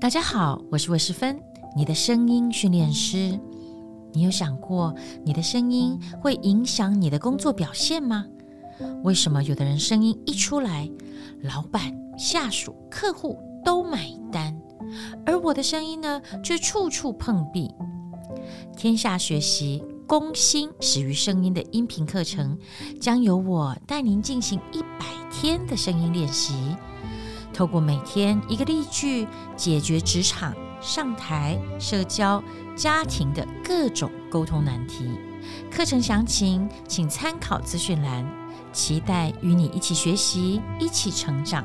大家好，我是魏世芬，你的声音训练师。你有想过，你的声音会影响你的工作表现吗？为什么有的人声音一出来，老板、下属、客户都买单，而我的声音呢，却处处碰壁？天下学习攻心始于声音的音频课程，将由我带您进行一百天的声音练习。透过每天一个例句，解决职场、上台、社交、家庭的各种沟通难题。课程详情请参考资讯栏。期待与你一起学习，一起成长。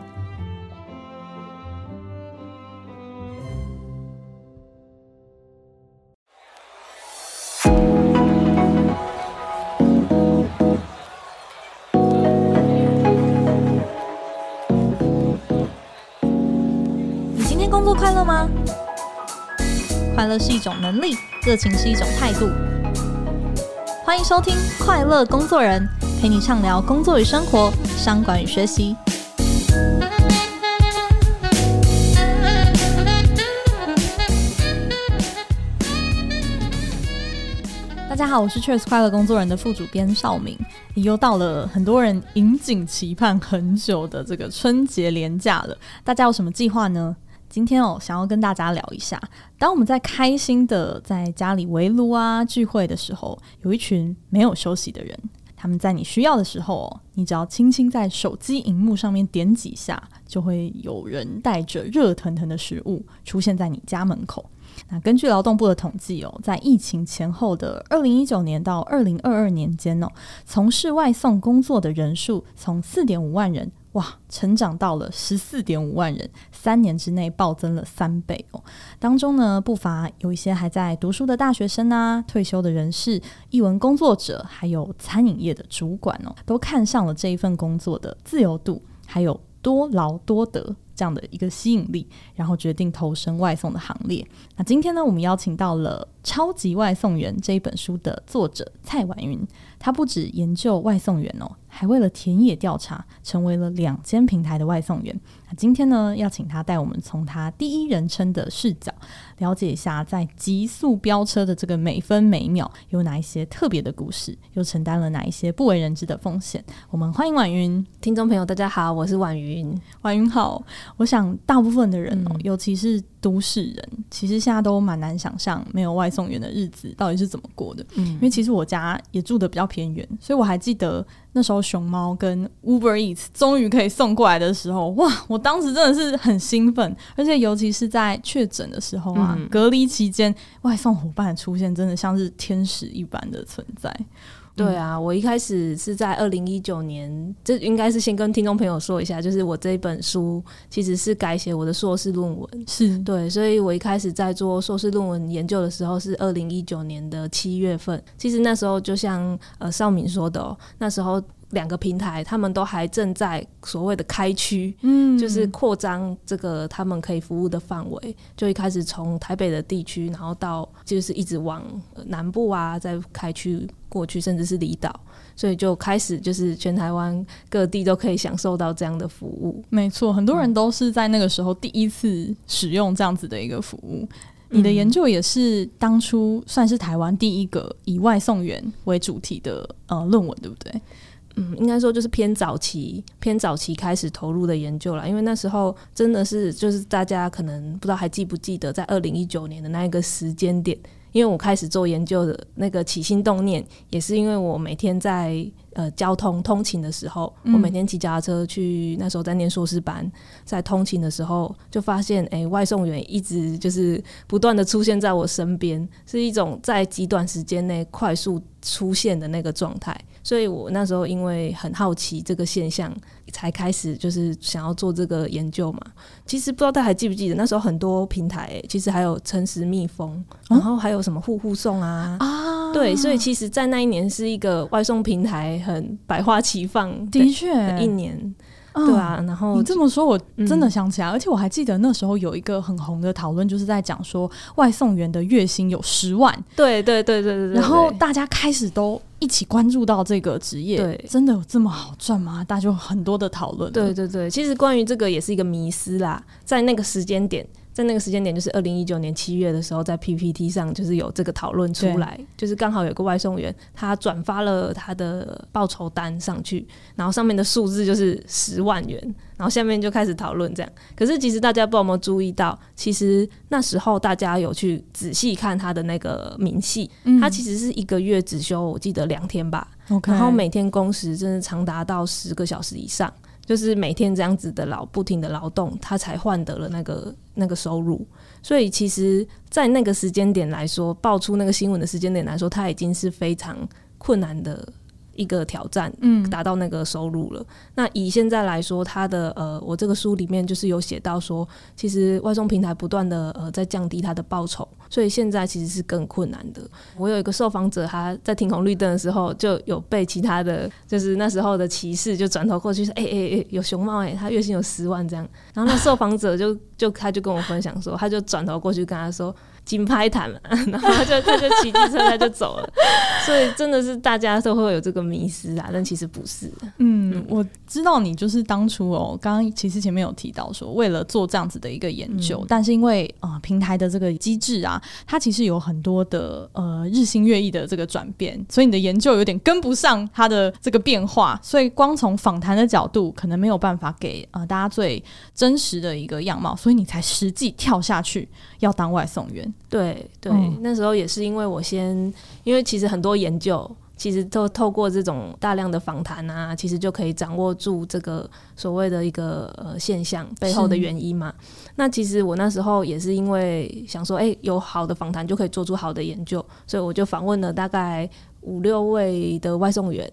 快乐？是一种能力，热情是一种态度。欢迎收听《快乐工作人》，陪你畅聊工作与生活、商管与学习。大家好，我是 Cheers 快乐工作人的副主编绍敏。又到了很多人引颈期盼很久的这个春节连假了，大家有什么计划呢？今天哦，想要跟大家聊一下，当我们在开心的在家里围炉啊聚会的时候，有一群没有休息的人，他们在你需要的时候哦，你只要轻轻在手机荧幕上面点几下，就会有人带着热腾腾的食物出现在你家门口。那根据劳动部的统计哦，在疫情前后的二零一九年到二零二二年间哦，从事外送工作的人数从四点五万人。哇，成长到了十四点五万人，三年之内暴增了三倍哦。当中呢，不乏有一些还在读书的大学生呐，退休的人士、译文工作者，还有餐饮业的主管哦，都看上了这一份工作的自由度，还有多劳多得这样的一个吸引力，然后决定投身外送的行列。那今天呢，我们邀请到了《超级外送员》这一本书的作者蔡婉云，他不止研究外送员哦。还为了田野调查，成为了两间平台的外送员。那今天呢，要请他带我们从他第一人称的视角，了解一下在极速飙车的这个每分每秒，有哪一些特别的故事，又承担了哪一些不为人知的风险。我们欢迎婉云。听众朋友，大家好，我是婉云。婉云好。我想大部分的人哦，嗯、尤其是都市人，其实现在都蛮难想象没有外送员的日子到底是怎么过的。嗯，因为其实我家也住的比较偏远，所以我还记得。那时候熊猫跟 Uber Eats 终于可以送过来的时候，哇！我当时真的是很兴奋，而且尤其是在确诊的时候啊，嗯、隔离期间，外送伙伴的出现真的像是天使一般的存在。对啊，我一开始是在二零一九年，这应该是先跟听众朋友说一下，就是我这一本书其实是改写我的硕士论文，是对，所以我一开始在做硕士论文研究的时候是二零一九年的七月份。其实那时候就像呃少敏说的哦，那时候两个平台他们都还正在所谓的开区，嗯，就是扩张这个他们可以服务的范围，就一开始从台北的地区，然后到就是一直往南部啊，再开区。过去甚至是离岛，所以就开始就是全台湾各地都可以享受到这样的服务。没错，很多人都是在那个时候第一次使用这样子的一个服务。你的研究也是当初算是台湾第一个以外送员为主题的呃论文，对不对？嗯，应该说就是偏早期、偏早期开始投入的研究了，因为那时候真的是就是大家可能不知道还记不记得，在二零一九年的那一个时间点。因为我开始做研究的那个起心动念，也是因为我每天在呃交通通勤的时候，嗯、我每天骑脚踏车去，那时候在念硕士班，在通勤的时候就发现，哎、欸，外送员一直就是不断的出现在我身边，是一种在极短时间内快速出现的那个状态。所以我那时候因为很好奇这个现象，才开始就是想要做这个研究嘛。其实不知道大家还记不记得，那时候很多平台、欸，其实还有诚实蜜蜂，然后还有什么户户送啊啊，对，所以其实，在那一年是一个外送平台很百花齐放的确一年。对啊，然后你这么说，我真的想起来，嗯、而且我还记得那时候有一个很红的讨论，就是在讲说外送员的月薪有十万。对对对对对，对，然后大家开始都一起关注到这个职业，对，真的有这么好赚吗？大家就很多的讨论。对对对，其实关于这个也是一个迷思啦，在那个时间点。在那个时间点，就是二零一九年七月的时候，在 PPT 上就是有这个讨论出来，就是刚好有个外送员他转发了他的报酬单上去，然后上面的数字就是十万元，然后下面就开始讨论这样。可是其实大家不知道有没有注意到，其实那时候大家有去仔细看他的那个明细，嗯、他其实是一个月只休我记得两天吧然后每天工时真的长达到十个小时以上。就是每天这样子的劳不停的劳动，他才换得了那个那个收入。所以其实，在那个时间点来说，爆出那个新闻的时间点来说，他已经是非常困难的。一个挑战，嗯，达到那个收入了。嗯、那以现在来说，他的呃，我这个书里面就是有写到说，其实外送平台不断的呃在降低他的报酬，所以现在其实是更困难的。我有一个受访者，他在停红绿灯的时候，就有被其他的就是那时候的骑士就转头过去说，哎哎哎，有熊猫哎、欸，他月薪有十万这样。然后那受访者就就他就跟我分享说，他就转头过去跟他说。金拍谈了，然后他就他就骑机车他就走了，所以真的是大家都会有这个迷思啊，但其实不是。嗯，嗯我知道你就是当初哦，刚刚其实前面有提到说，为了做这样子的一个研究，嗯、但是因为啊、呃、平台的这个机制啊，它其实有很多的呃日新月异的这个转变，所以你的研究有点跟不上它的这个变化，所以光从访谈的角度，可能没有办法给呃大家最真实的一个样貌，所以你才实际跳下去要当外送员。对对，嗯、那时候也是因为我先，因为其实很多研究，其实都透过这种大量的访谈啊，其实就可以掌握住这个所谓的一个呃现象背后的原因嘛。那其实我那时候也是因为想说，哎，有好的访谈就可以做出好的研究，所以我就访问了大概五六位的外送员。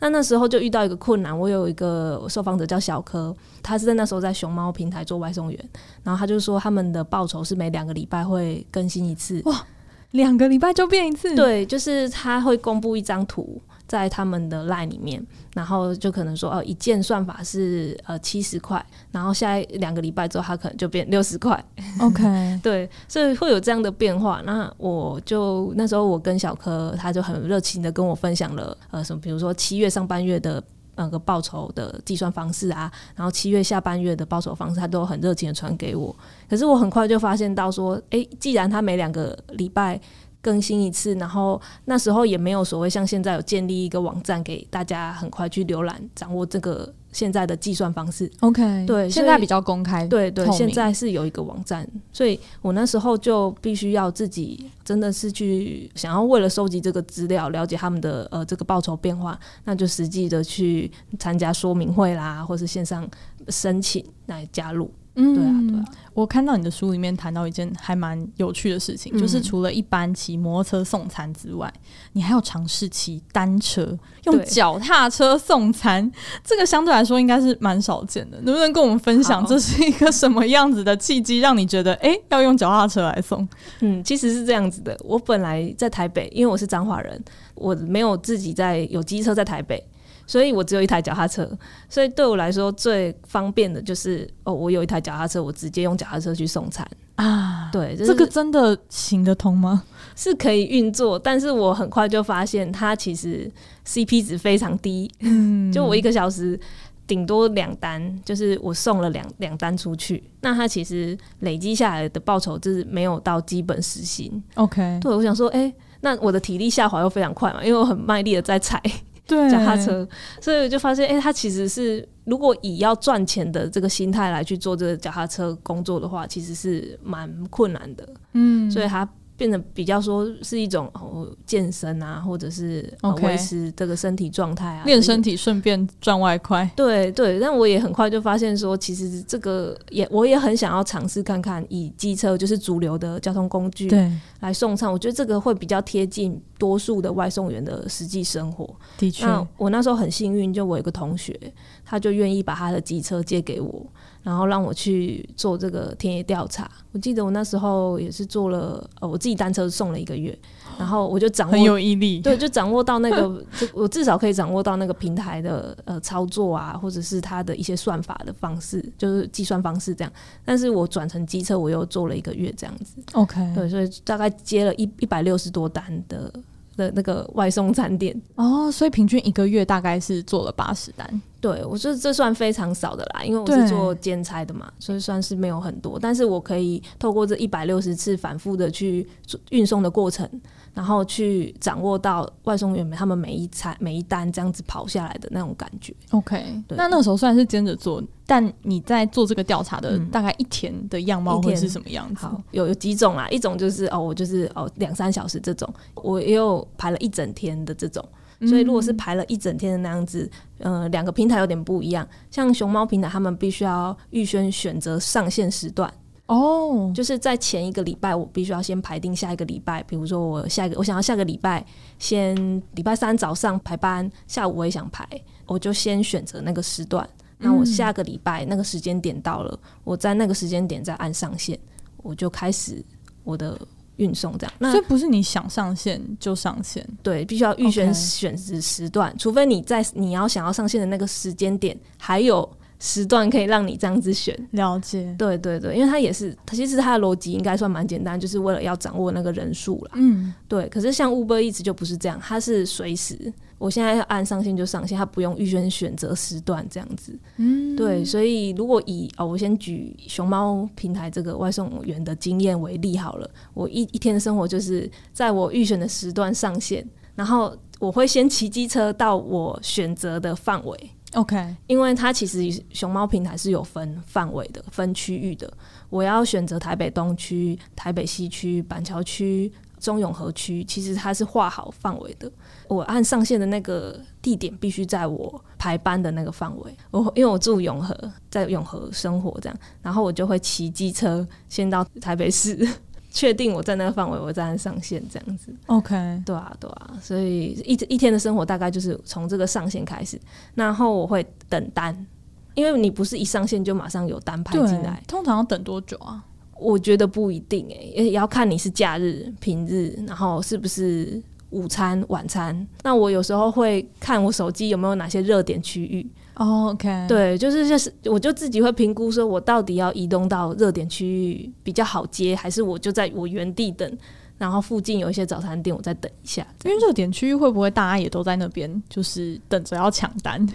那那时候就遇到一个困难，我有一个受访者叫小柯，他是在那时候在熊猫平台做外送员，然后他就说他们的报酬是每两个礼拜会更新一次，哇，两个礼拜就变一次？对，就是他会公布一张图。在他们的 line 里面，然后就可能说哦，一件算法是呃七十块，然后下一两个礼拜之后，它可能就变六十块。OK，对，所以会有这样的变化。那我就那时候我跟小柯，他就很热情的跟我分享了呃什么，比如说七月上半月的那个报酬的计算方式啊，然后七月下半月的报酬方式，他都很热情的传给我。可是我很快就发现到说，诶，既然他每两个礼拜更新一次，然后那时候也没有所谓像现在有建立一个网站给大家很快去浏览、掌握这个现在的计算方式。OK，对，现在比较公开。对对，现在是有一个网站，所以我那时候就必须要自己真的是去想要为了收集这个资料，了解他们的呃这个报酬变化，那就实际的去参加说明会啦，或是线上申请来加入。嗯，对啊，对啊。我看到你的书里面谈到一件还蛮有趣的事情，嗯、就是除了一般骑摩托车送餐之外，你还有尝试骑单车，用脚踏车送餐。这个相对来说应该是蛮少见的，能不能跟我们分享这是一个什么样子的契机，让你觉得哎、欸、要用脚踏车来送？嗯，其实是这样子的。我本来在台北，因为我是彰化人，我没有自己在有机车在台北。所以我只有一台脚踏车，所以对我来说最方便的就是哦，我有一台脚踏车，我直接用脚踏车去送餐啊。对，这个真的行得通吗？是可以运作，但是我很快就发现它其实 CP 值非常低。嗯，就我一个小时顶多两单，就是我送了两两单出去，那它其实累积下来的报酬就是没有到基本时薪。OK，对，我想说，哎、欸，那我的体力下滑又非常快嘛，因为我很卖力的在踩。对，脚踏车，所以我就发现，哎、欸，他其实是如果以要赚钱的这个心态来去做这个脚踏车工作的话，其实是蛮困难的。嗯，所以他。变得比较说是一种哦健身啊，或者是维持这个身体状态啊，练身体顺便赚外快。对对，但我也很快就发现说，其实这个也我也很想要尝试看看，以机车就是主流的交通工具对来送餐，我觉得这个会比较贴近多数的外送员的实际生活。的确，那我那时候很幸运，就我有个同学，他就愿意把他的机车借给我。然后让我去做这个田野调查。我记得我那时候也是做了，呃，我自己单车送了一个月，然后我就掌握很有毅力，对，就掌握到那个，就我至少可以掌握到那个平台的呃操作啊，或者是它的一些算法的方式，就是计算方式这样。但是我转成机车，我又做了一个月这样子。OK，对，所以大概接了一一百六十多单的的那个外送餐点。哦，所以平均一个月大概是做了八十单。对，我觉得这算非常少的啦，因为我是做兼差的嘛，所以算是没有很多。但是我可以透过这一百六十次反复的去运送的过程，然后去掌握到外送员他们每一餐每一单这样子跑下来的那种感觉。OK，那那个时候虽然是兼着做，但你在做这个调查的大概一天的样貌会是什么样子？好，有有几种啦，一种就是哦，我就是哦两三小时这种，我也有排了一整天的这种。所以，如果是排了一整天的那样子，呃，两个平台有点不一样。像熊猫平台，他们必须要预先选择上线时段哦，就是在前一个礼拜，我必须要先排定下一个礼拜。比如说，我下一个我想要下个礼拜先礼拜三早上排班，下午我也想排，我就先选择那个时段。那我下个礼拜那个时间点到了，我在那个时间点再按上线，我就开始我的。运送这样，那所以不是你想上线就上线，对，必须要预选选择时段.除非你在你要想要上线的那个时间点还有时段可以让你这样子选。了解，对对对，因为它也是，它其实它的逻辑应该算蛮简单，就是为了要掌握那个人数啦。嗯，对。可是像 Uber 一直就不是这样，它是随时。我现在要按上线就上线，他不用预先选择时段这样子。嗯，对，所以如果以哦，我先举熊猫平台这个外送员的经验为例好了。我一一天的生活就是在我预选的时段上线，然后我会先骑机车到我选择的范围。OK，因为它其实熊猫平台是有分范围的、分区域的。我要选择台北东区、台北西区、板桥区。中永和区其实它是划好范围的，我按上线的那个地点必须在我排班的那个范围。我因为我住永和，在永和生活这样，然后我就会骑机车先到台北市，确定我在那个范围，我再按上线这样子。OK，对啊，对啊，所以一一天的生活大概就是从这个上线开始，然后我会等单，因为你不是一上线就马上有单排进来，通常要等多久啊？我觉得不一定诶、欸，也要看你是假日、平日，然后是不是午餐、晚餐。那我有时候会看我手机有没有哪些热点区域。Oh, OK，对，就是就是，我就自己会评估说，我到底要移动到热点区域比较好接，还是我就在我原地等，然后附近有一些早餐店，我再等一下。因为热点区域会不会大家也都在那边，就是等着要抢单？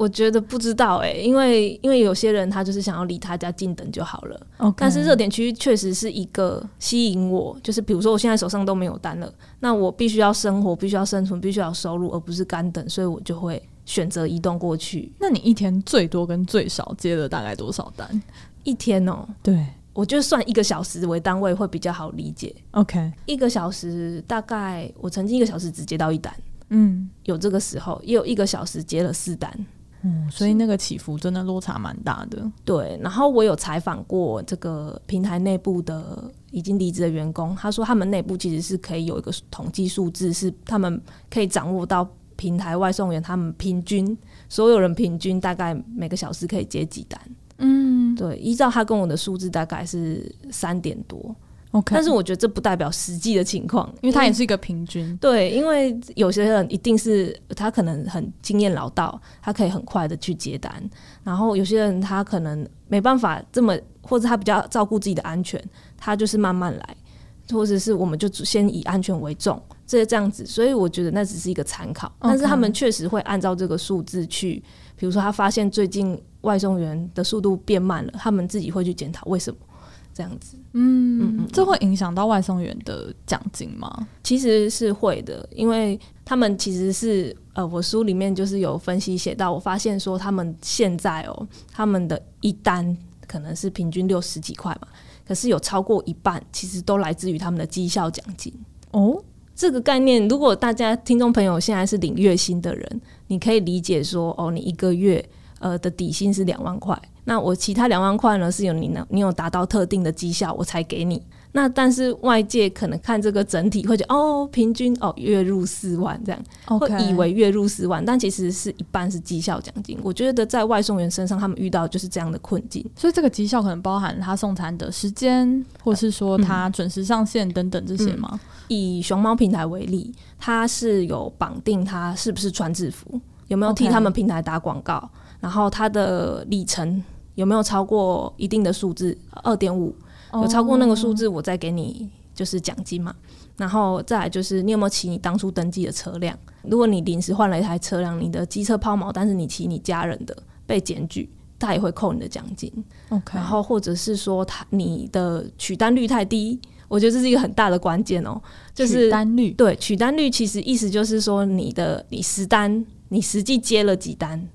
我觉得不知道哎、欸，因为因为有些人他就是想要离他家近等就好了。但是热点区确实是一个吸引我，就是比如说我现在手上都没有单了，那我必须要生活，必须要生存，必须要收入，而不是干等，所以我就会选择移动过去。那你一天最多跟最少接了大概多少单？一天哦、喔，对，我就算一个小时为单位会比较好理解。OK，一个小时大概我曾经一个小时只接到一单，嗯，有这个时候，也有一个小时接了四单。嗯，所以那个起伏真的落差蛮大的。对，然后我有采访过这个平台内部的已经离职的员工，他说他们内部其实是可以有一个统计数字，是他们可以掌握到平台外送员他们平均所有人平均大概每个小时可以接几单。嗯，对，依照他跟我的数字大概是三点多。但是我觉得这不代表实际的情况，因为它也是一个平均。对，因为有些人一定是他可能很经验老道，他可以很快的去接单，然后有些人他可能没办法这么，或者他比较照顾自己的安全，他就是慢慢来，或者是我们就先以安全为重，这些这样子。所以我觉得那只是一个参考，但是他们确实会按照这个数字去，比如说他发现最近外送员的速度变慢了，他们自己会去检讨为什么。这样子，嗯，嗯，这会影响到外送员的奖金吗？其实是会的，因为他们其实是呃，我书里面就是有分析写到，我发现说他们现在哦，他们的一单可能是平均六十几块嘛，可是有超过一半其实都来自于他们的绩效奖金哦。这个概念，如果大家听众朋友现在是领月薪的人，你可以理解说哦，你一个月。呃的底薪是两万块，那我其他两万块呢，是有你呢，你有达到特定的绩效我才给你。那但是外界可能看这个整体会觉得哦，平均哦月入四万这样.会以为月入四万，但其实是一半是绩效奖金。我觉得在外送员身上，他们遇到就是这样的困境。所以这个绩效可能包含他送餐的时间，或是说他准时上线等等这些吗？以熊猫平台为例，它是有绑定他是不是穿制服，有没有替他们平台打广告。Okay. 然后它的里程有没有超过一定的数字？二点五，有超过那个数字，我再给你就是奖金嘛。然后再来就是你有没有骑你当初登记的车辆？如果你临时换了一台车辆，你的机车抛锚，但是你骑你家人的被检举，他也会扣你的奖金。OK，然后或者是说他你的取单率太低，我觉得这是一个很大的关键哦，就是取单率。对，取单率其实意思就是说你的你实单你实际接了几单。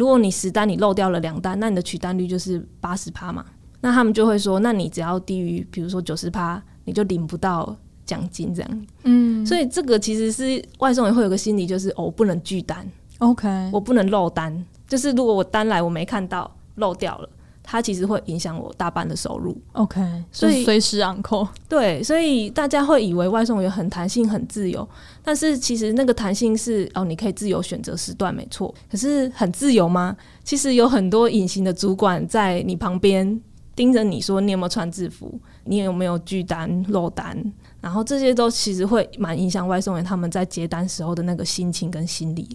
如果你十单你漏掉了两单，那你的取单率就是八十趴嘛。那他们就会说，那你只要低于，比如说九十趴，你就领不到奖金这样。嗯，所以这个其实是外送也会有个心理，就是哦，我不能拒单，OK，我不能漏单。就是如果我单来我没看到漏掉了。它其实会影响我大半的收入，OK，所以随时昂扣。对，所以大家会以为外送员很弹性、很自由，但是其实那个弹性是哦，你可以自由选择时段，没错。可是很自由吗？其实有很多隐形的主管在你旁边盯着你说，你有没有穿制服，你有没有拒单、漏单，然后这些都其实会蛮影响外送员他们在接单时候的那个心情跟心理。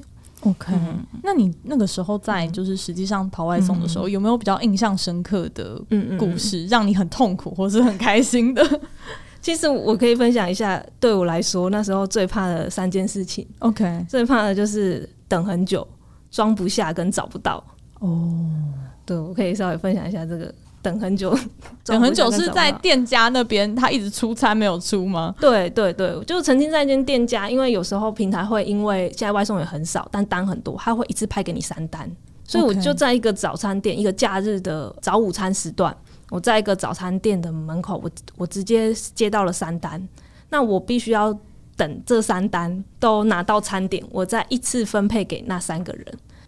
OK，嗯，那你那个时候在就是实际上跑外送的时候，嗯，有没有比较印象深刻的故事，让你很痛苦或是很开心的？其实我可以分享一下，对我来说那时候最怕的三件事情。OK，最怕的就是等很久、装不下跟找不到。哦，对，我可以稍微分享一下这个。等很久，等很久是在店家那边，他一直出餐没有出吗？对对对，就曾经在一间店家，因为有时候平台会因为现在外送也很少，但单很多，他会一次派给你三单，所以我就在一个早餐店，一个假日的早午餐时段，我在一个早餐店的门口，我我直接接到了三单，那我必须要等这三单都拿到餐点，我再一次分配给那三个人。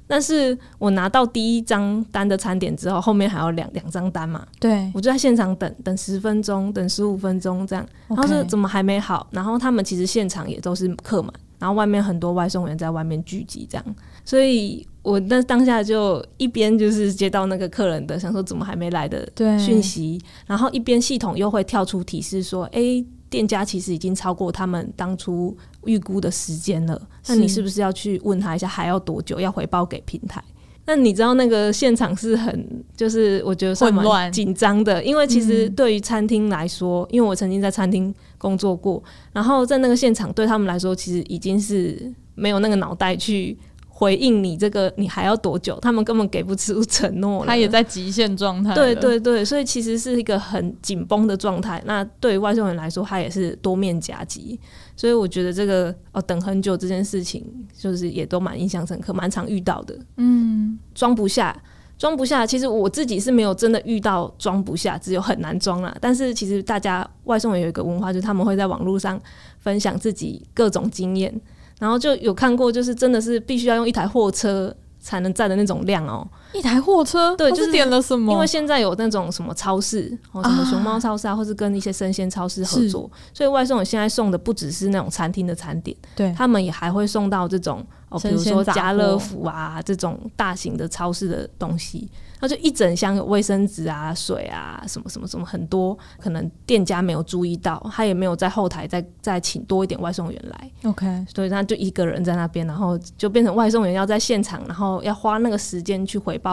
但是我拿到第一张单的餐点之后，后面还有两两张单嘛？对，我就在现场等等十分钟，等十五分钟这样。然后是怎么还没好？然后他们其实现场也都是客满，然后外面很多外送员在外面聚集这样。所以我那当下就一边就是接到那个客人的想说怎么还没来的讯息，然后一边系统又会跳出提示说，哎、欸。店家其实已经超过他们当初预估的时间了，那你是不是要去问他一下还要多久要回报给平台？那你知道那个现场是很，就是我觉得算蛮紧张的，因为其实对于餐厅来说，因为我曾经在餐厅工作过，然后在那个现场对他们来说，其实已经是没有那个脑袋去。回应你这个，你还要多久？他们根本给不出承诺。他也在极限状态。对对对，所以其实是一个很紧绷的状态。那对于外送员来说，他也是多面夹击。所以我觉得这个哦，等很久这件事情，就是也都蛮印象深刻，蛮常遇到的。嗯，装不下，装不下。其实我自己是没有真的遇到装不下，只有很难装啦。但是其实大家外送员有一个文化，就是他们会在网络上分享自己各种经验。然后就有看过，就是真的是必须要用一台货车才能载的那种量哦。一台货车，对，就是点了什么？因为现在有那种什么超市，哦，什么熊猫超市啊，或是跟一些生鲜超市合作，所以外送现在送的不只是那种餐厅的餐点，对，他们也还会送到这种哦，比如说家乐福啊这种大型的超市的东西。那就一整箱有卫生纸啊、水啊，什么什么什么很多，可能店家没有注意到，他也没有在后台再再请多一点外送员来。OK，所以他就一个人在那边，然后就变成外送员要在现场，然后要花那个时间去回报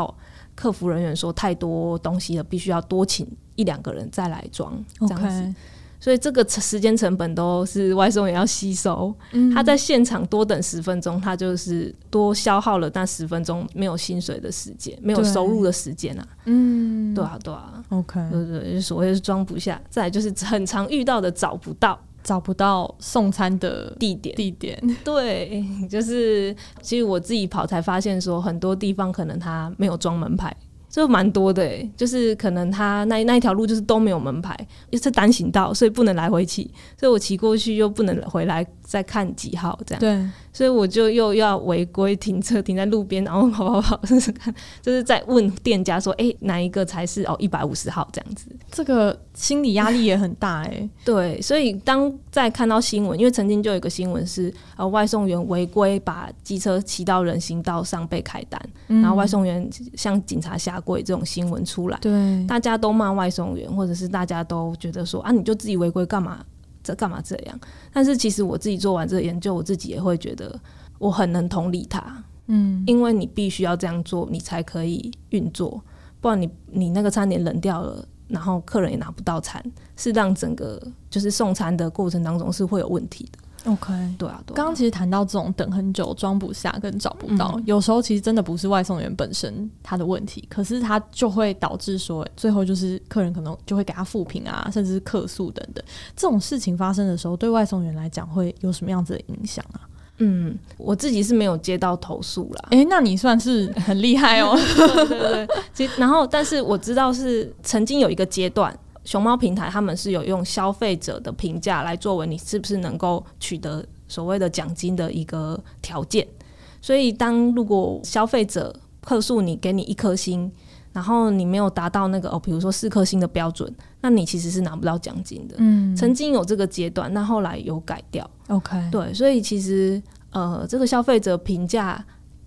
客服人员说太多东西了，必须要多请一两个人再来装这样子。所以这个时间成本都是外送员要吸收，嗯，他在现场多等十分钟，他就是多消耗了那十分钟没有薪水的时间，没有收入的时间啊。嗯，对啊，对啊。OK，对对，对，所谓是装不下。再来就是很常遇到的找不到，找不到送餐的地点，地点。对，就是其实我自己跑才发现说，很多地方可能它没有装门牌。就蛮多的，欸，就是可能他那那一条路就是都没有门牌，又是单行道，所以不能来回骑，所以我骑过去又不能回来再看几号这样。对。所以我就又要违规停车，停在路边，然后跑跑跑，试试看，就是在问店家说：“哎、欸，哪一个才是哦一百五十号这样子？”这个心理压力也很大哎、欸。对，所以当在看到新闻，因为曾经就有一个新闻是呃外送员违规把机车骑到人行道上被开单，嗯、然后外送员向警察下跪这种新闻出来，对，大家都骂外送员，或者是大家都觉得说啊，你就自己违规干嘛？这干嘛这样？但是其实我自己做完这个研究，我自己也会觉得我很能同理他，嗯，因为你必须要这样做，你才可以运作，不然你你那个餐点冷掉了，然后客人也拿不到餐，是让整个就是送餐的过程当中是会有问题的。OK，对啊，对啊。刚刚其实谈到这种等很久、装不下跟找不到，嗯，有时候其实真的不是外送员本身他的问题，可是他就会导致说，最后就是客人可能就会给他负评啊，甚至是客诉等等。这种事情发生的时候，对外送员来讲会有什么样子的影响啊？嗯，我自己是没有接到投诉啦。诶，那你算是很厉害哦。对对对，其实然后，但是我知道是曾经有一个阶段。熊猫平台他们是有用消费者的评价来作为你是不是能够取得所谓的奖金的一个条件，所以当如果消费者客诉你给你一颗星，然后你没有达到那个哦，比如说四颗星的标准，那你其实是拿不到奖金的。嗯，曾经有这个阶段，那后来有改掉。OK，对，所以其实呃，这个消费者评价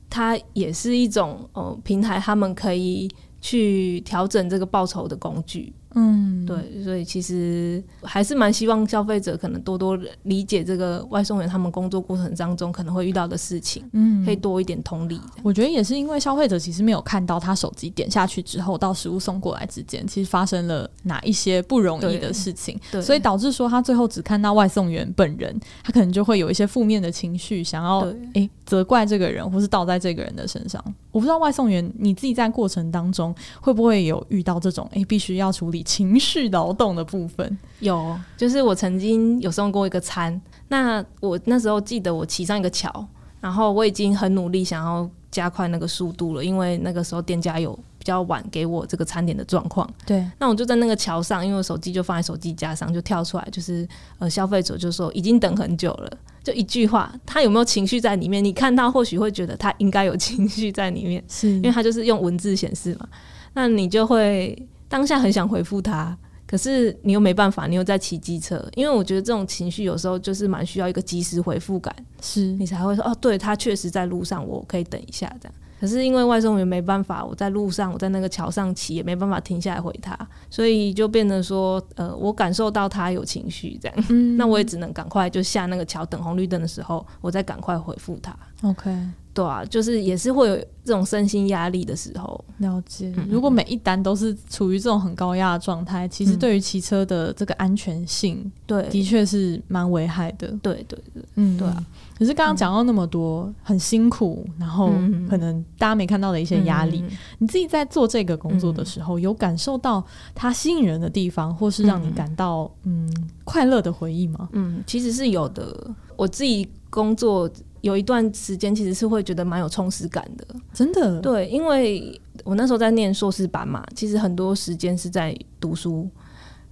它也是一种呃平台他们可以去调整这个报酬的工具。嗯，对，所以其实还是蛮希望消费者可能多多理解这个外送员他们工作过程当中可能会遇到的事情，嗯，可以多一点同理。我觉得也是因为消费者其实没有看到他手机点下去之后到食物送过来之间，其实发生了哪一些不容易的事情，对，所以导致说他最后只看到外送员本人，他可能就会有一些负面的情绪，想要诶责怪这个人，或是倒在这个人的身上。我不知道外送员你自己在过程当中会不会有遇到这种诶必须要处理情绪劳动的部分。有，就是我曾经有送过一个餐，那我那时候记得我骑上一个桥，然后我已经很努力想要加快那个速度了，因为那个时候店家有比较晚给我这个餐点的状况。对，那我就在那个桥上，因为我手机就放在手机架上，就跳出来，就是呃消费者就说已经等很久了。就一句话，他有没有情绪在里面？你看他或许会觉得他应该有情绪在里面，是因为他就是用文字显示嘛。那你就会当下很想回复他，可是你又没办法，你又在骑机车。因为我觉得这种情绪有时候就是蛮需要一个及时回复感，是你才会说哦，对，他确实在路上，我可以等一下这样。可是因为外送员没办法，我在路上，我在那个桥上骑，也没办法停下来回他，所以就变成说，呃，我感受到他有情绪这样，嗯，那我也只能赶快就下那个桥，等红绿灯的时候，我再赶快回复他。OK。对啊，就是也是会有这种身心压力的时候。了解，如果每一单都是处于这种很高压的状态，其实对于骑车的这个安全性，对，的确是蛮危害的。对对对，嗯，对啊。可是刚刚讲到那么多很辛苦，然后可能大家没看到的一些压力，你自己在做这个工作的时候，有感受到它吸引人的地方，或是让你感到嗯快乐的回忆吗？嗯，其实是有的。我自己工作。有一段时间其实是会觉得蛮有充实感的，真的。对，因为我那时候在念硕士班嘛，其实很多时间是在读书，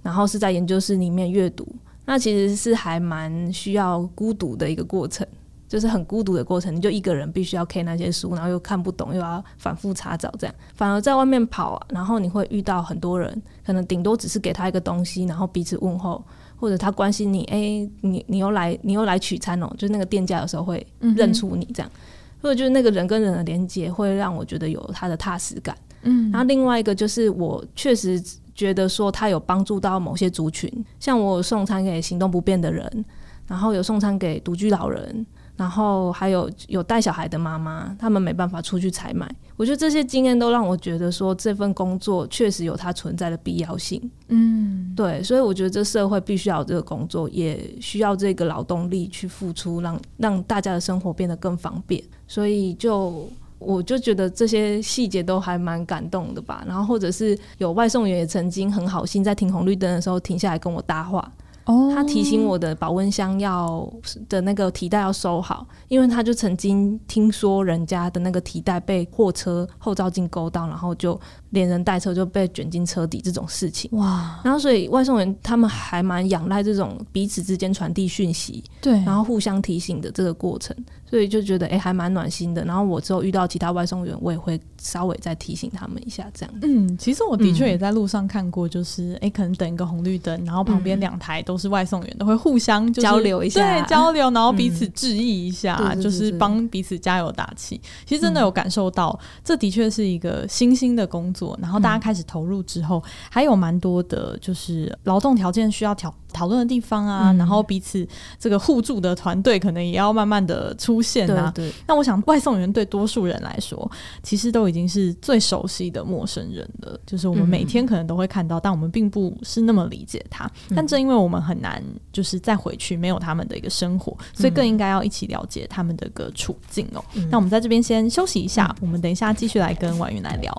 然后是在研究室里面阅读，那其实是还蛮需要孤独的一个过程，就是很孤独的过程，你就一个人必须要 K 那些书，然后又看不懂，又要反复查找，这样。反而在外面跑啊，然后你会遇到很多人，可能顶多只是给他一个东西，然后彼此问候。或者他关心你，哎、欸，你你又来，你又来取餐哦，就是那个店家有时候会认出你这样，嗯、或者就是那个人跟人的连接会让我觉得有他的踏实感。嗯，然后另外一个就是我确实觉得说他有帮助到某些族群，像我有送餐给行动不便的人，然后有送餐给独居老人。然后还有有带小孩的妈妈，他们没办法出去采买。我觉得这些经验都让我觉得说，这份工作确实有它存在的必要性。嗯，对，所以我觉得这社会必须要有这个工作，也需要这个劳动力去付出，让让大家的生活变得更方便。所以就我就觉得这些细节都还蛮感动的吧。然后或者是有外送员也曾经很好心，在停红绿灯的时候停下来跟我搭话。哦，他提醒我的保温箱要的那个提袋要收好，因为他就曾经听说人家的那个提袋被货车后照镜勾到，然后就连人带车就被卷进车底这种事情。哇！然后所以外送员他们还蛮仰赖这种彼此之间传递讯息，对，然后互相提醒的这个过程。所以就觉得哎、欸，还蛮暖心的。然后我之后遇到其他外送员，我也会稍微再提醒他们一下，这样。嗯，其实我的确也在路上看过，就是哎、嗯欸，可能等一个红绿灯，然后旁边两台都是外送员，嗯、都会互相、就是、交流一下，对，交流，然后彼此致意一下，嗯、就是帮彼此加油打气。其实真的有感受到，嗯、这的确是一个新兴的工作。然后大家开始投入之后，嗯、还有蛮多的，就是劳动条件需要调。讨论的地方啊，嗯、然后彼此这个互助的团队可能也要慢慢的出现啊。对，对，那我想外送员对多数人来说，其实都已经是最熟悉的陌生人了，就是我们每天可能都会看到，嗯、但我们并不是那么理解他。但正因为我们很难就是再回去没有他们的一个生活，所以更应该要一起了解他们的一个处境哦。嗯、那我们在这边先休息一下，嗯、我们等一下继续来跟婉云来聊。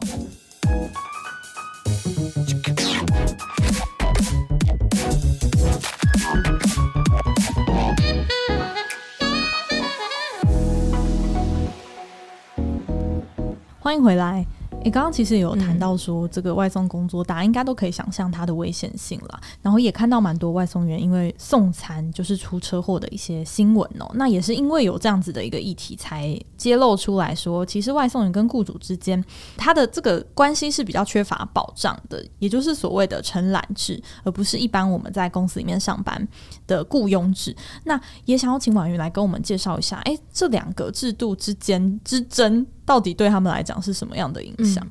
欢迎回来。你刚刚其实有谈到说，这个外送工作，大家应该都可以想象它的危险性了。然后也看到蛮多外送员因为送餐就是出车祸的一些新闻哦。那也是因为有这样子的一个议题，才揭露出来说，其实外送员跟雇主之间，他的这个关系是比较缺乏保障的，也就是所谓的承揽制，而不是一般我们在公司里面上班的雇佣制。那也想要请婉瑜来跟我们介绍一下，哎，这两个制度之间之争。到底对他们来讲是什么样的影响？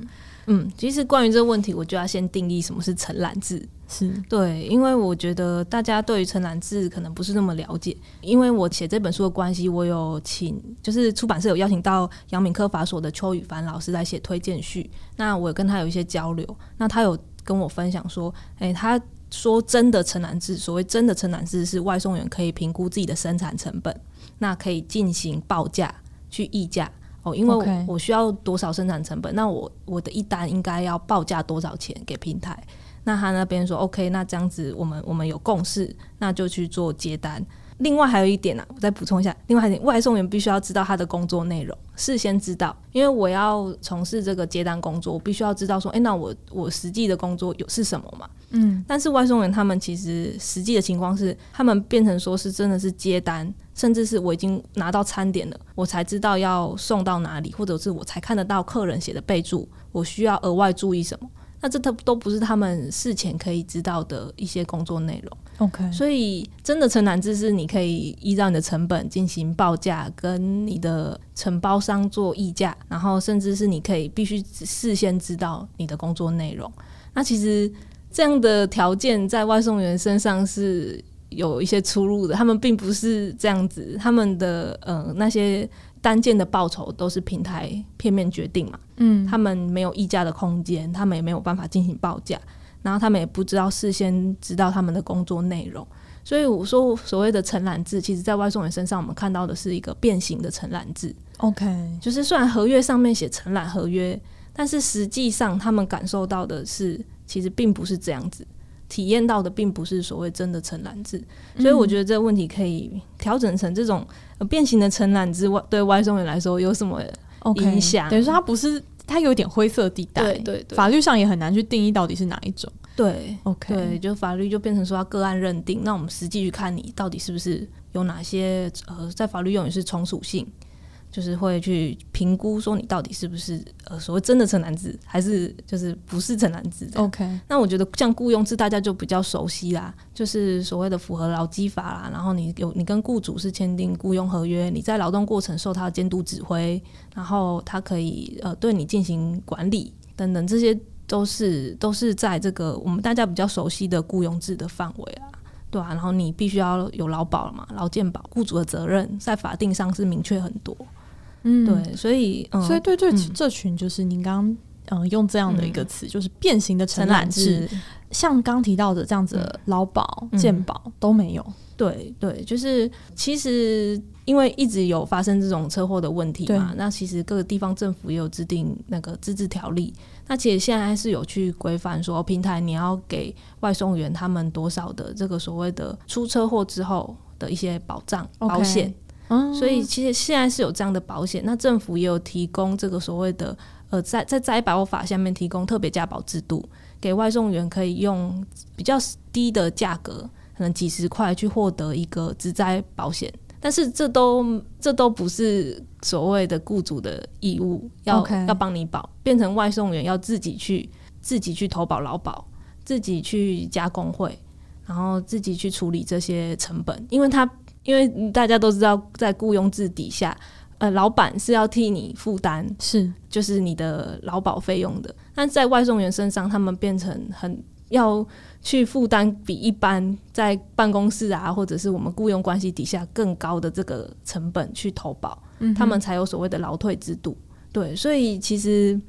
嗯，嗯，其实关于这个问题，我就要先定义什么是承揽制。是对，因为我觉得大家对于承揽制可能不是那么了解。因为我写这本书的关系，我有请，就是出版社有邀请到杨敏科法所的邱宇凡老师来写推荐序。那我跟他有一些交流，那他有跟我分享说，诶，他说真的承揽制，所谓真的承揽制是外送员可以评估自己的生产成本，那可以进行报价去议价。哦，因为我需要多少生产成本那我我的一单应该要报价多少钱给平台？那他那边说 OK，那这样子我们我们有共识，那就去做接单。另外还有一点呢、啊，我再补充一下，另外一点，外送员必须要知道他的工作内容，事先知道，因为我要从事这个接单工作，我必须要知道说，哎、欸，那我我实际的工作有是什么嘛？嗯，但是外送员他们其实实际的情况是，他们变成说是真的是接单。甚至是我已经拿到餐点了，我才知道要送到哪里，或者是我才看得到客人写的备注，我需要额外注意什么？那这都都不是他们事前可以知道的一些工作内容。OK，所以真的承揽制是你可以依照你的成本进行报价，跟你的承包商做议价，然后甚至是你可以必须事先知道你的工作内容。那其实这样的条件在外送员身上是。有一些出入的，他们并不是这样子，他们的呃那些单件的报酬都是平台片面决定嘛，嗯，他们没有议价的空间，他们也没有办法进行报价，然后他们也不知道事先知道他们的工作内容，所以我说所谓的承揽制，其实在外送员身上我们看到的是一个变形的承揽制，OK，就是虽然合约上面写承揽合约，但是实际上他们感受到的是其实并不是这样子。体验到的并不是所谓真的承揽制，所以我觉得这个问题可以调整成这种变形的承揽制，外对外送员来说有什么影响？Okay, 等于说它不是，它有点灰色地带，对对对，法律上也很难去定义到底是哪一种。对，OK，对，就法律就变成说要个案认定，那我们实际去看你到底是不是有哪些呃，在法律用语是从属性。就是会去评估说你到底是不是呃所谓真的城南子，还是就是不是城南子。OK，那我觉得像雇佣制大家就比较熟悉啦，就是所谓的符合劳基法啦，然后你有你跟雇主是签订雇佣合约，你在劳动过程受他的监督指挥，然后他可以呃对你进行管理等等，这些都是都是在这个我们大家比较熟悉的雇佣制的范围啊。对啊，然后你必须要有劳保了嘛，劳健保，雇主的责任在法定上是明确很多。嗯，对，所以，嗯、所以对对，嗯、这群就是您刚刚嗯用这样的一个词，嗯、就是变形的承揽制，像刚提到的这样子的劳保、健、嗯、保都没有。对对，就是其实因为一直有发生这种车祸的问题嘛，那其实各个地方政府也有制定那个自治条例，那其实现在还是有去规范说平台你要给外送员他们多少的这个所谓的出车祸之后的一些保障.保险。所以其实现在是有这样的保险，那政府也有提供这个所谓的呃，在在灾保法下面提供特别加保制度，给外送员可以用比较低的价格，可能几十块去获得一个职灾保险。但是这都这都不是所谓的雇主的义务，要.要帮你保，变成外送员要自己去自己去投保劳保，自己去加工会，然后自己去处理这些成本，因为他。因为大家都知道，在雇佣制底下，呃，老板是要替你负担，是就是你的劳保费用的。但在外送员身上，他们变成很要去负担比一般在办公室啊，或者是我们雇佣关系底下更高的这个成本去投保，嗯、他们才有所谓的劳退制度。对，所以其实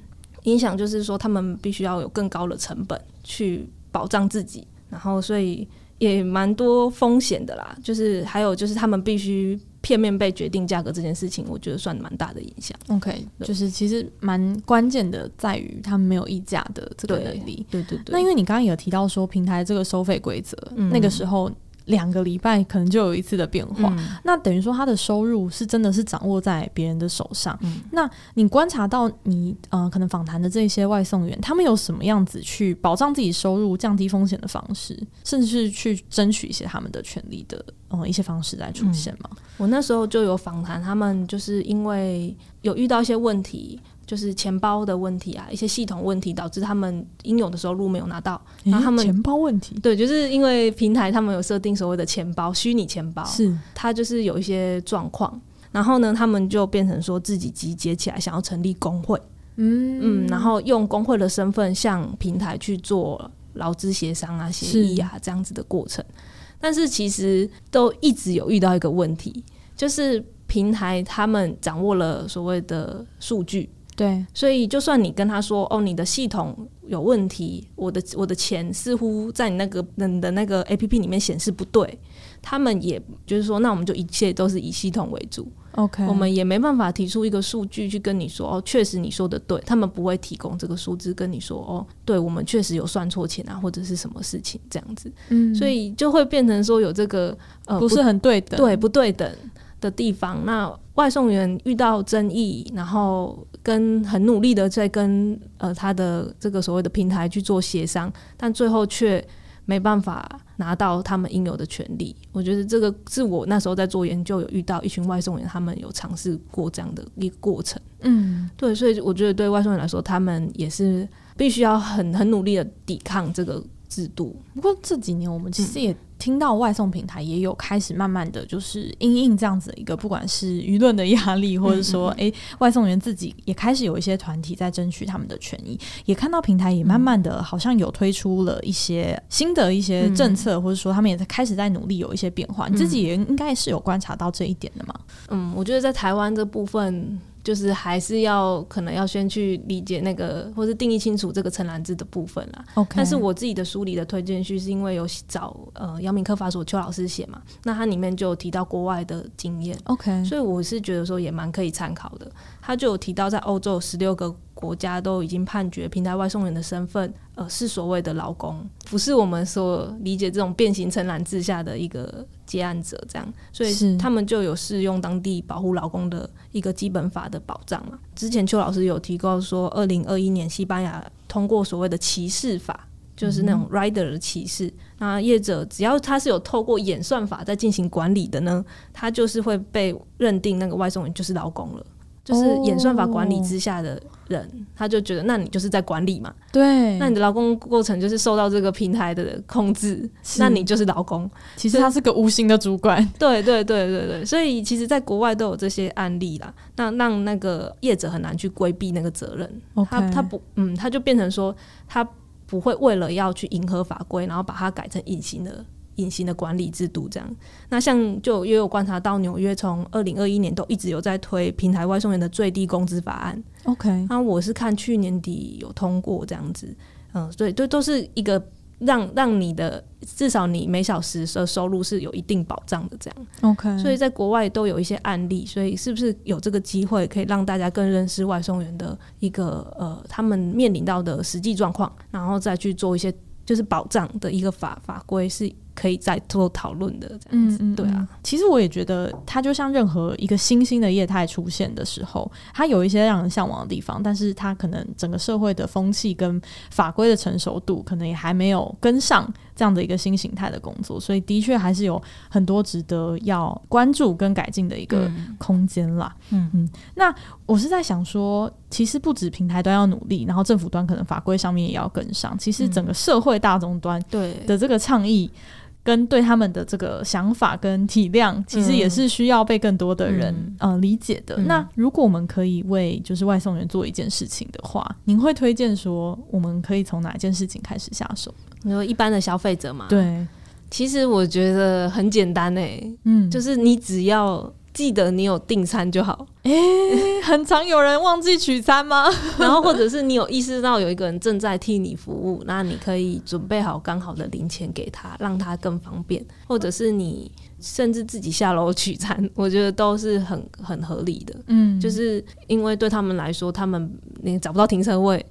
影响就是说，他们必须要有更高的成本去保障自己，然后所以也蛮多风险的啦。就是还有就是他们必须。片面被决定价格这件事情，我觉得算蛮大的影响。OK，就是其实蛮关键的，在于他们没有议价的这个能力。对对对，对。那因为你刚刚有提到说平台这个收费规则，嗯、那个时候。两个礼拜可能就有一次的变化，嗯、那等于说他的收入是真的是掌握在别人的手上。嗯、那你观察到你呃可能访谈的这些外送员，他们有什么样子去保障自己收入、降低风险的方式，甚至是去争取一些他们的权利的呃一些方式来出现吗？嗯、我那时候就有访谈他们，就是因为有遇到一些问题。就是钱包的问题啊，一些系统问题导致他们应有的收入没有拿到，然后他们钱包问题，对，就是因为平台他们有设定所谓的钱包，虚拟钱包，是。它就是有一些状况，然后呢，他们就变成说自己集结起来想要成立工会，嗯。嗯，然后用工会的身份向平台去做劳资协商啊、协议啊这样子的过程，但是其实都一直有遇到一个问题，就是平台他们掌握了所谓的数据。对，所以就算你跟他说哦，你的系统有问题，我的我的钱似乎在你那个你的那个 APP 里面显示不对，他们也就是说，那我们就一切都是以系统为主。OK，我们也没办法提出一个数据去跟你说哦，确实你说的对，他们不会提供这个数字跟你说哦，对我们确实有算错钱啊，或者是什么事情这样子。嗯，所以就会变成说有这个呃不是很对等，对不对等的地方，那外送员遇到争议，然后跟很努力的在跟呃他的这个所谓的平台去做协商，但最后却没办法拿到他们应有的权利。我觉得这个是我那时候在做研究有遇到一群外送员，他们有尝试过这样的一个过程。嗯，对，所以我觉得对外送员来说，他们也是必须要很很努力的抵抗这个制度。不过这几年我们其实也、嗯。听到外送平台也有开始慢慢的就是因应这样子的一个，不管是舆论的压力，或者说诶、欸，外送员自己也开始有一些团体在争取他们的权益，也看到平台也慢慢的好像有推出了一些新的一些政策，或者说他们也在开始在努力有一些变化。你自己也应该是有观察到这一点的嘛？嗯，我觉得在台湾这部分。就是还是要可能要先去理解那个，或是定义清楚这个承揽制的部分啦。Okay. 但是我自己的书里的推荐序是因为有找呃姚明科法所邱老师写嘛，那他里面就有提到国外的经验。OK，所以我是觉得说也蛮可以参考的。他就有提到在欧洲十六个国家都已经判决平台外送员的身份，呃，是所谓的劳工，不是我们所理解这种变形承揽制下的一个接案者这样，所以他们就有适用当地保护劳工的一个基本法的保障嘛。之前邱老师有提过说，二零二一年西班牙通过所谓的歧视法，就是那种 rider 的歧视，嗯、那业者只要他是有透过演算法在进行管理的呢，他就是会被认定那个外送员就是劳工了。就是演算法管理之下的人，哦、他就觉得，那你就是在管理嘛。对，那你的劳工过程就是受到这个平台的控制，那你就是劳工。其实他是个无形的主管。对对对对对，所以其实，在国外都有这些案例啦。那让那个业者很难去规避那个责任。他他不，嗯，他就变成说，他不会为了要去迎合法规，然后把它改成隐形的。隐形的管理制度这样，那像就也有观察到纽约从二零二一年都一直有在推平台外送员的最低工资法案。OK，那我是看去年底有通过这样子，嗯，对，都都是一个让让你的至少你每小时的收入是有一定保障的这样。OK，所以在国外都有一些案例，所以是不是有这个机会可以让大家更认识外送员的一个呃他们面临到的实际状况，然后再去做一些就是保障的一个法法规是。可以再做讨论的这样子，对啊。其实我也觉得，它就像任何一个新兴的业态出现的时候，它有一些让人向往的地方，但是它可能整个社会的风气跟法规的成熟度，可能也还没有跟上这样的一个新形态的工作，所以的确还是有很多值得要关注跟改进的一个空间啦。嗯嗯。那我是在想说，其实不止平台端要努力，然后政府端可能法规上面也要跟上。其实整个社会大众端对的这个倡议。跟对他们的这个想法跟体谅，其实也是需要被更多的人、嗯、呃理解的。嗯、那如果我们可以为就是外送员做一件事情的话，您会推荐说我们可以从哪件事情开始下手？你说一般的消费者嘛？对，其实我觉得很简单诶、欸，嗯，就是你只要记得你有订餐就好。诶、欸，很常有人忘记取餐吗？然后或者是你有意识到有一个人正在替你服务，那你可以准备好刚好的零钱给他，让他更方便。或者是你甚至自己下楼取餐，我觉得都是很很合理的。嗯，就是因为对他们来说，他们你找不到停车位。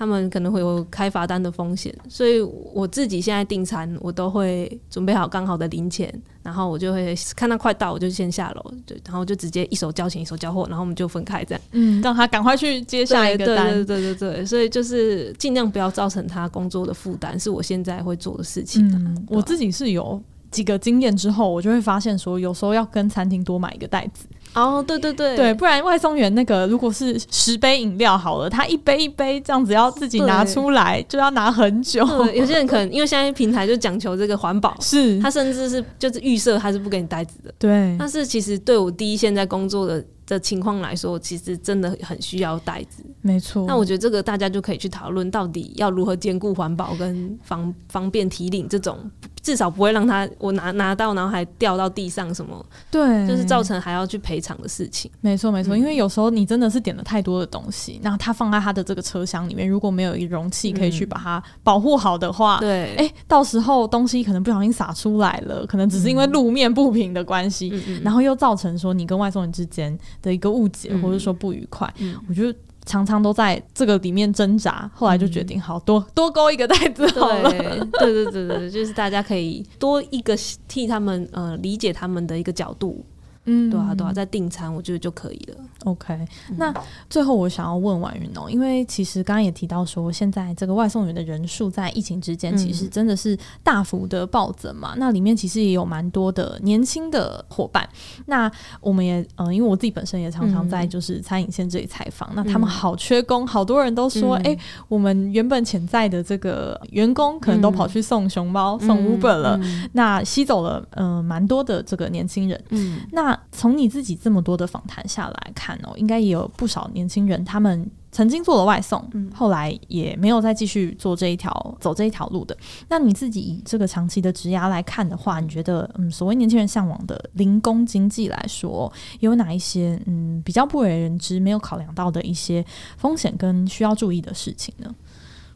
他们可能会有开罚单的风险，所以我自己现在订餐，我都会准备好刚好的零钱，然后我就会看到快到，我就先下楼，对，然后就直接一手交钱一手交货，然后我们就分开这样，嗯，让他赶快去接下一个单，对对对对对，所以就是尽量不要造成他工作的负担，是我现在会做的事情。嗯，我自己是有几个经验之后，我就会发现说，有时候要跟餐厅多买一个袋子。哦，对对对，对，不然外送员那个如果是十杯饮料好了，他一杯一杯这样子要自己拿出来，就要拿很久。有些人可能因为现在平台就讲求这个环保，是他甚至是就是预设他是不给你袋子的。对，但是其实对我第一现在工作的的情况来说，其实真的很需要袋子。没错，那我觉得这个大家就可以去讨论，到底要如何兼顾环保跟方方便提领这种。至少不会让他我拿拿到，然后还掉到地上什么，对，就是造成还要去赔偿的事情。没错没错，因为有时候你真的是点了太多的东西，那他放在他的这个车厢里面，如果没有一个容器可以去把它保护好的话，嗯、对，哎、欸，到时候东西可能不小心洒出来了，可能只是因为路面不平的关系，嗯、然后又造成说你跟外送人之间的一个误解，嗯、或者说不愉快。嗯、我觉得。常常都在这个里面挣扎，后来就决定好多多勾一个袋子好了。对对对对对，就是大家可以多一个替他们呃理解他们的一个角度。嗯，对啊，对啊，在订餐我觉得就可以了。OK，那最后我想要问婉云哦，因为其实刚刚也提到说，现在这个外送员的人数在疫情之间其实真的是大幅的暴增嘛。嗯、那里面其实也有蛮多的年轻的伙伴。那我们也嗯、呃，因为我自己本身也常常在就是餐饮线这里采访，嗯、那他们好缺工，好多人都说，哎、我们原本潜在的这个员工可能都跑去送熊猫、嗯、送 Uber 了，嗯、那吸走了嗯蛮、呃、多的这个年轻人。嗯，那从你自己这么多的访谈下来看哦，应该也有不少年轻人，他们曾经做了外送，嗯、后来也没有再继续做这一条走这一条路的。那你自己以这个长期的职涯来看的话，你觉得嗯，所谓年轻人向往的零工经济来说，有哪一些嗯比较不为人知、没有考量到的一些风险跟需要注意的事情呢？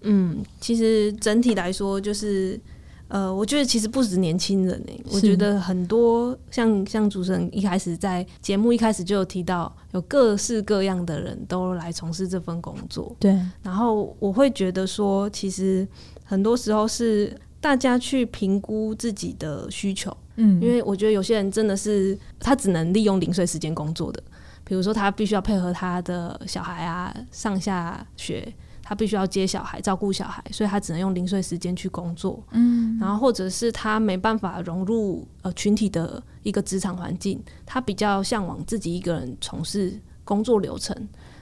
嗯，其实整体来说就是。呃，我觉得其实不止年轻人诶、欸，我觉得很多像像主持人一开始在节目一开始就有提到，有各式各样的人都来从事这份工作。对，然后我会觉得说，其实很多时候是大家去评估自己的需求，嗯，因为我觉得有些人真的是他只能利用零碎时间工作的，比如说他必须要配合他的小孩啊上下学。他必须要接小孩、照顾小孩，所以他只能用零碎时间去工作。嗯，然后或者是他没办法融入呃群体的一个职场环境，他比较向往自己一个人从事工作流程。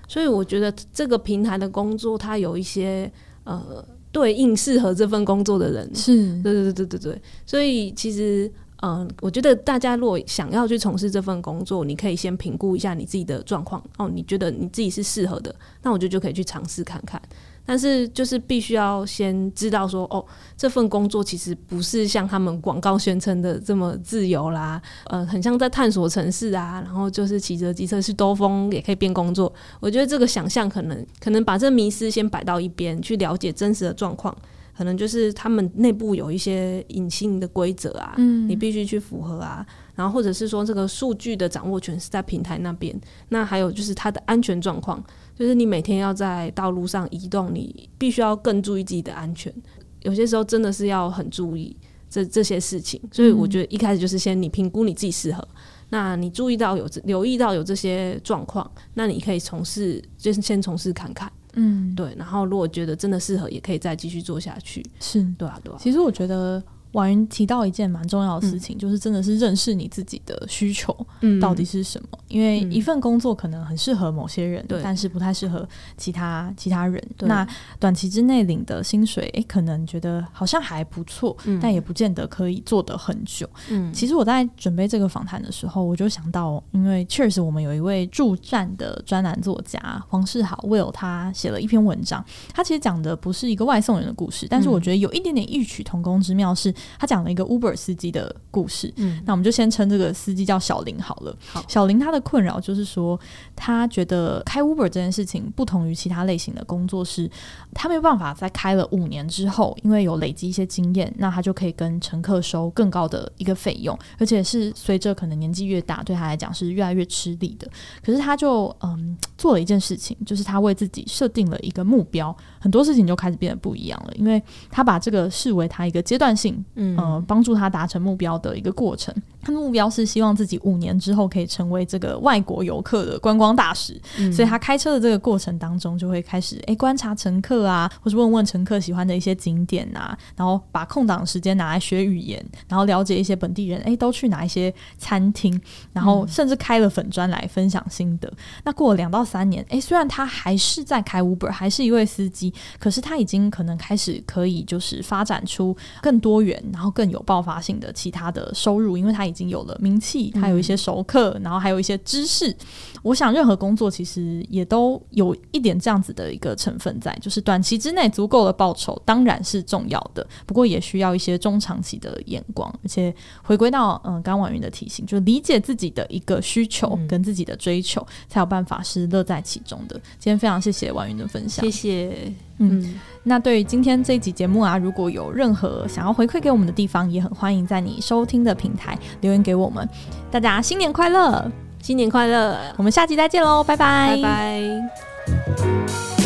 所以我觉得这个平台的工作，它有一些呃对应适合这份工作的人。是，对对对对对对。所以其实。嗯，我觉得大家如果想要去从事这份工作，你可以先评估一下你自己的状况哦。你觉得你自己是适合的，那我觉得就可以去尝试看看。但是就是必须要先知道说，哦，这份工作其实不是像他们广告宣称的这么自由啦。呃，很像在探索城市啊，然后就是骑着机车去兜风也可以边工作。我觉得这个想象可能可能把这迷思先摆到一边，去了解真实的状况。可能就是他们内部有一些隐性的规则啊，嗯，你必须去符合啊。然后或者是说，这个数据的掌握权是在平台那边。那还有就是它的安全状况，就是你每天要在道路上移动，你必须要更注意自己的安全。有些时候真的是要很注意这这些事情。所以我觉得一开始就是先你评估你自己适合，那你注意到有留意到有这些状况，那你可以从事，就是先从事看看。嗯，对，然后如果觉得真的适合，也可以再继续做下去。是，对啊，对啊。其实我觉得婉云提到一件蛮重要的事情，嗯、就是真的是认识你自己的需求到底是什么。嗯、因为一份工作可能很适合某些人，对，但是不太适合其他其他人。那短期之内领的薪水，诶，可能觉得好像还不错，嗯，但也不见得可以做得很久。嗯，其实我在准备这个访谈的时候，我就想到，因为确实我们有一位助战的专栏作家黄世豪 Will，他写了一篇文章，他其实讲的不是一个外送员的故事，但是我觉得有一点点异曲同工之妙，是他讲了一个 Uber 司机的故事。嗯，那我们就先称这个司机叫小林好了。好，小林他的困扰就是说，他觉得开 Uber 这件事情不同于其他类型的工作是，他没有办法在开了五年之后，因为有累积一些经验，那他就可以跟乘客收更高的一个费用，而且是随着可能年纪越大，对他来讲是越来越吃力的。可是他就嗯做了一件事情，就是他为自己设定了一个目标，很多事情就开始变得不一样了，因为他把这个视为他一个阶段性，嗯，呃，帮助他达成目标的一个过程。他的目标是希望自己五年之后可以成为这个外国游客的观光大使，嗯、所以他开车的这个过程当中就会开始诶观察乘客啊，或是问问乘客喜欢的一些景点啊，然后把空档时间拿来学语言，然后了解一些本地人诶都去哪一些餐厅，然后甚至开了粉砖来分享心得。嗯、那过了两到三年，诶虽然他还是在开 Uber，还是一位司机，可是他已经可能开始可以就是发展出更多元，然后更有爆发性的其他的收入，因为他已经有了名气，他有一些熟客，嗯、然后还有一些知识。我想任何工作其实也都有一点这样子的一个成分在，就是短期之内足够的报酬当然是重要的，不过也需要一些中长期的眼光，而且回归到嗯刚婉云的提醒，就理解自己的一个需求跟自己的追求，嗯、才有办法是乐在其中的。今天非常谢谢婉云的分享，谢谢。嗯，那对于今天这一集节目啊，如果有任何想要回馈给我们的地方，也很欢迎在你收听的平台留言给我们。大家新年快乐，新年快乐，我们下集再见喽，拜拜，拜拜。